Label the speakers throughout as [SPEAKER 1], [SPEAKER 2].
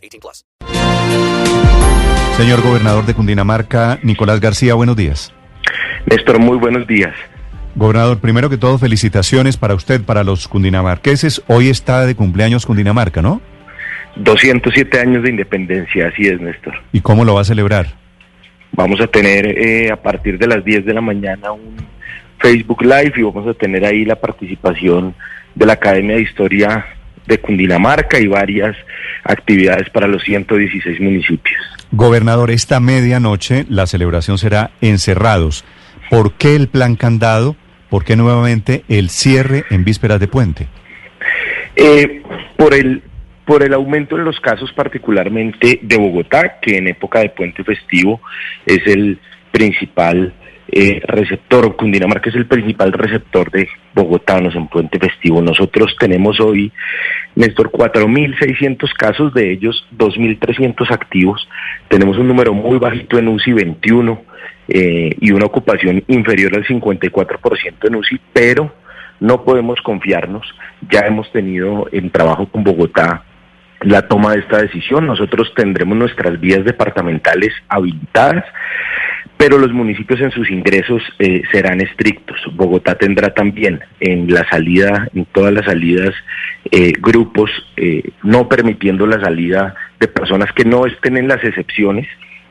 [SPEAKER 1] 18 plus.
[SPEAKER 2] Señor gobernador de Cundinamarca, Nicolás García, buenos días.
[SPEAKER 3] Néstor, muy buenos días.
[SPEAKER 2] Gobernador, primero que todo, felicitaciones para usted, para los cundinamarqueses. Hoy está de cumpleaños Cundinamarca, ¿no?
[SPEAKER 3] 207 años de independencia, así es, Néstor.
[SPEAKER 2] ¿Y cómo lo va a celebrar?
[SPEAKER 3] Vamos a tener eh, a partir de las 10 de la mañana un Facebook Live y vamos a tener ahí la participación de la Academia de Historia de Cundinamarca y varias actividades para los 116 municipios.
[SPEAKER 2] Gobernador, esta medianoche la celebración será encerrados. ¿Por qué el plan candado? ¿Por qué nuevamente el cierre en vísperas de puente?
[SPEAKER 3] Eh, por el por el aumento en los casos particularmente de Bogotá, que en época de puente festivo es el principal eh, receptor, Cundinamarca es el principal receptor de bogotanos en puente festivo. Nosotros tenemos hoy, Néstor, 4.600 casos, de ellos 2.300 activos. Tenemos un número muy bajito en UCI 21 eh, y una ocupación inferior al 54% en UCI, pero no podemos confiarnos. Ya hemos tenido en trabajo con Bogotá la toma de esta decisión. Nosotros tendremos nuestras vías departamentales habilitadas, pero los municipios en sus ingresos eh, serán estrictos. Bogotá tendrá también en la salida, en todas las salidas, eh, grupos, eh, no permitiendo la salida de personas que no estén en las excepciones.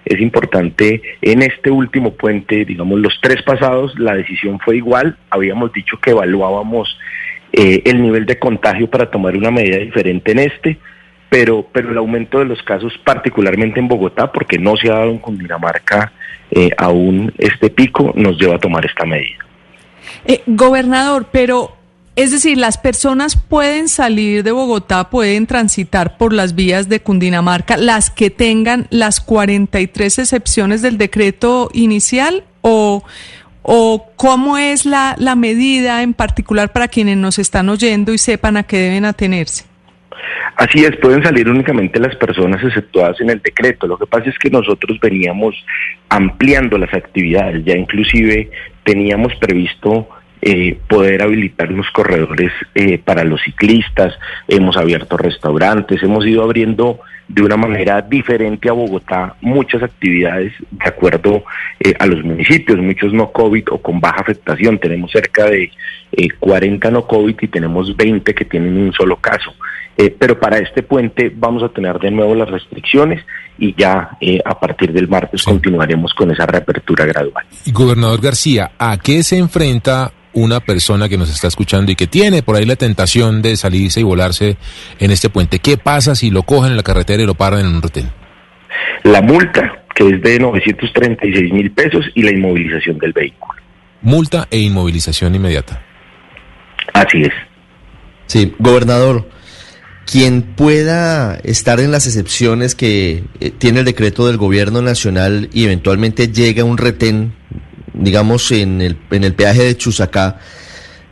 [SPEAKER 3] Es importante, en este último puente, digamos, los tres pasados, la decisión fue igual. Habíamos dicho que evaluábamos el nivel de contagio para tomar una medida diferente en este pero, pero el aumento de los casos, particularmente en Bogotá, porque no se ha dado en Cundinamarca eh, aún este pico, nos lleva a tomar esta medida.
[SPEAKER 4] Eh, gobernador, pero es decir, las personas pueden salir de Bogotá, pueden transitar por las vías de Cundinamarca, las que tengan las 43 excepciones del decreto inicial o, o cómo es la, la medida en particular para quienes nos están oyendo y sepan a qué deben atenerse.
[SPEAKER 3] Así es, pueden salir únicamente las personas exceptuadas en el decreto. Lo que pasa es que nosotros veníamos ampliando las actividades, ya inclusive teníamos previsto eh, poder habilitar unos corredores eh, para los ciclistas, hemos abierto restaurantes, hemos ido abriendo de una manera diferente a Bogotá muchas actividades de acuerdo eh, a los municipios, muchos no COVID o con baja afectación. Tenemos cerca de 40 no COVID y tenemos 20 que tienen un solo caso. pero para este puente vamos a tener de nuevo las restricciones y ya a partir del martes continuaremos con esa reapertura gradual.
[SPEAKER 5] Gobernador García, ¿a qué se enfrenta una persona que nos está escuchando y que tiene por ahí la tentación de salirse y volarse en este puente, ¿qué pasa si lo cogen en la carretera y lo paran en un retén?
[SPEAKER 3] La multa, que es de 936 mil pesos, y la inmovilización del vehículo.
[SPEAKER 5] Multa e inmovilización inmediata.
[SPEAKER 3] Así es.
[SPEAKER 6] Sí, gobernador, quien pueda estar en las excepciones que eh, tiene el decreto del gobierno nacional y eventualmente llega un retén digamos, en el, en el peaje de Chusacá,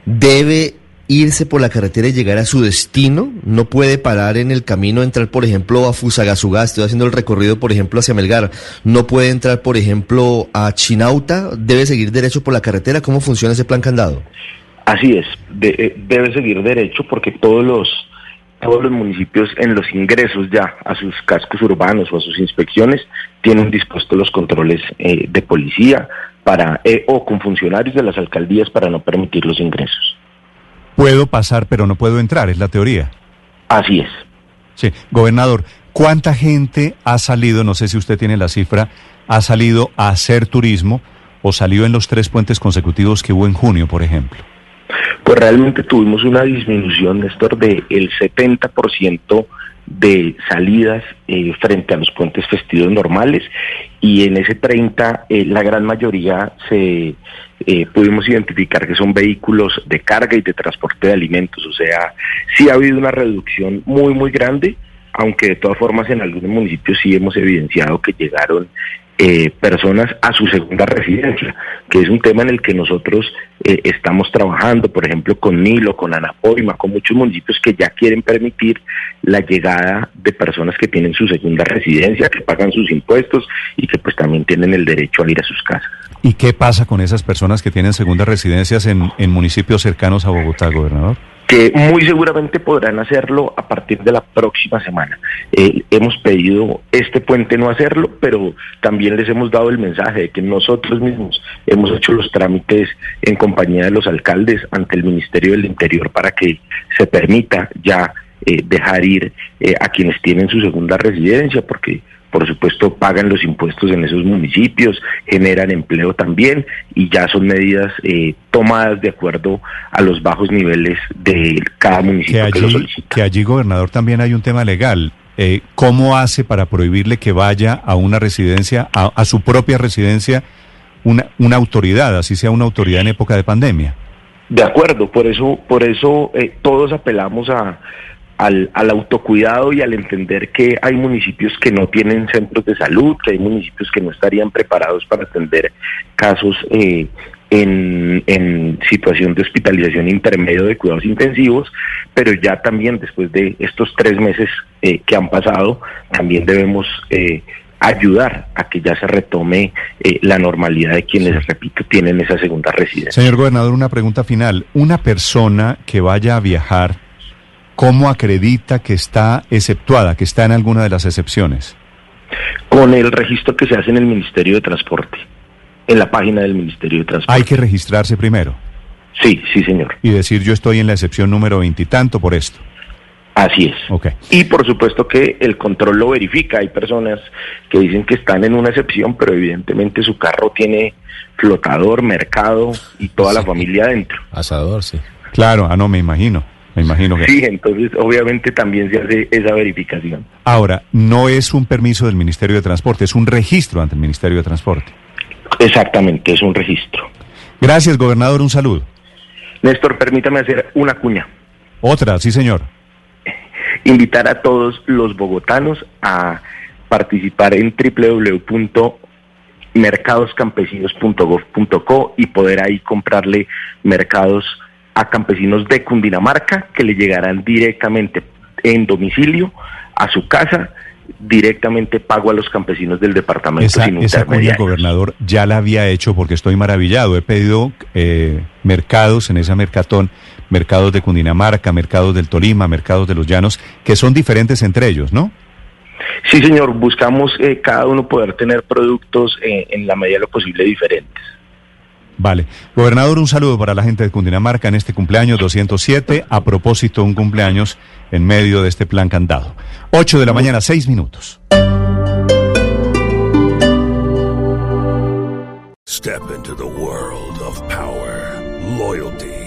[SPEAKER 6] debe irse por la carretera y llegar a su destino, no puede parar en el camino, entrar, por ejemplo, a Fusagasugá, estoy haciendo el recorrido, por ejemplo, hacia Melgar, no puede entrar, por ejemplo, a Chinauta, debe seguir derecho por la carretera, ¿cómo funciona ese plan candado?
[SPEAKER 3] Así es, eh, debe seguir derecho porque todos los todos los municipios en los ingresos ya a sus cascos urbanos o a sus inspecciones tienen dispuestos los controles eh, de policía para eh, o con funcionarios de las alcaldías para no permitir los ingresos.
[SPEAKER 2] Puedo pasar pero no puedo entrar, es la teoría.
[SPEAKER 3] Así es.
[SPEAKER 2] Sí, gobernador, ¿cuánta gente ha salido, no sé si usted tiene la cifra, ha salido a hacer turismo o salió en los tres puentes consecutivos que hubo en junio, por ejemplo?
[SPEAKER 3] Pues realmente tuvimos una disminución, Néstor, del 70% de salidas eh, frente a los puentes festivos normales y en ese 30 eh, la gran mayoría se eh, pudimos identificar que son vehículos de carga y de transporte de alimentos, o sea, sí ha habido una reducción muy muy grande aunque de todas formas en algunos municipios sí hemos evidenciado que llegaron eh, personas a su segunda residencia, que es un tema en el que nosotros eh, estamos trabajando, por ejemplo, con Nilo, con Anapoima, con muchos municipios que ya quieren permitir la llegada de personas que tienen su segunda residencia, que pagan sus impuestos y que pues también tienen el derecho a ir a sus casas.
[SPEAKER 2] ¿Y qué pasa con esas personas que tienen segundas residencias en, en municipios cercanos a Bogotá, gobernador?
[SPEAKER 3] Que muy seguramente podrán hacerlo a partir de la próxima semana. Eh, hemos pedido este puente no hacerlo, pero también les hemos dado el mensaje de que nosotros mismos hemos hecho los trámites en compañía de los alcaldes ante el Ministerio del Interior para que se permita ya eh, dejar ir eh, a quienes tienen su segunda residencia, porque por supuesto pagan los impuestos en esos municipios, generan empleo también y ya son medidas eh, tomadas de acuerdo a los bajos niveles de cada municipio que,
[SPEAKER 2] allí,
[SPEAKER 3] lo solicita.
[SPEAKER 2] Que allí, gobernador, también hay un tema legal. Eh, ¿Cómo hace para prohibirle que vaya a una residencia, a, a su propia residencia, una, una autoridad, así sea una autoridad en época de pandemia?
[SPEAKER 3] De acuerdo, por eso, por eso eh, todos apelamos a, al, al, autocuidado y al entender que hay municipios que no tienen centros de salud, que hay municipios que no estarían preparados para atender casos eh, en, en, situación de hospitalización intermedio de cuidados intensivos, pero ya también después de estos tres meses eh, que han pasado, también debemos eh, ayudar a que ya se retome eh, la normalidad de quienes, repito, tienen esa segunda residencia.
[SPEAKER 2] Señor gobernador, una pregunta final. Una persona que vaya a viajar, ¿cómo acredita que está exceptuada, que está en alguna de las excepciones?
[SPEAKER 3] Con el registro que se hace en el Ministerio de Transporte, en la página del Ministerio de Transporte.
[SPEAKER 2] Hay que registrarse primero.
[SPEAKER 3] Sí, sí, señor.
[SPEAKER 2] Y decir yo estoy en la excepción número veintitanto por esto.
[SPEAKER 3] Así es.
[SPEAKER 2] Okay.
[SPEAKER 3] Y por supuesto que el control lo verifica. Hay personas que dicen que están en una excepción, pero evidentemente su carro tiene flotador, mercado y toda sí. la familia adentro.
[SPEAKER 5] Asador, sí.
[SPEAKER 2] Claro, ah, no, me imagino. Me imagino que.
[SPEAKER 3] Sí, entonces obviamente también se hace esa verificación.
[SPEAKER 2] Ahora, no es un permiso del Ministerio de Transporte, es un registro ante el Ministerio de Transporte.
[SPEAKER 3] Exactamente, es un registro.
[SPEAKER 2] Gracias, gobernador, un saludo.
[SPEAKER 3] Néstor, permítame hacer una cuña.
[SPEAKER 2] Otra, sí, señor
[SPEAKER 3] invitar a todos los bogotanos a participar en www.mercadoscampesinos.gov.co y poder ahí comprarle mercados a campesinos de Cundinamarca que le llegarán directamente en domicilio a su casa directamente pago a los campesinos del departamento
[SPEAKER 2] esa,
[SPEAKER 3] sin
[SPEAKER 2] esa cuña, gobernador, ya la había hecho porque estoy maravillado. He pedido eh, mercados en esa mercatón, mercados de Cundinamarca, mercados del Tolima, mercados de los Llanos, que son diferentes entre ellos, ¿no?
[SPEAKER 3] Sí, señor. Buscamos eh, cada uno poder tener productos eh, en la medida de lo posible diferentes.
[SPEAKER 2] Vale. Gobernador, un saludo para la gente de Cundinamarca en este cumpleaños 207. A propósito, un cumpleaños en medio de este plan cantado. 8 de la mañana, 6 minutos.
[SPEAKER 7] Step into the world of power, loyalty,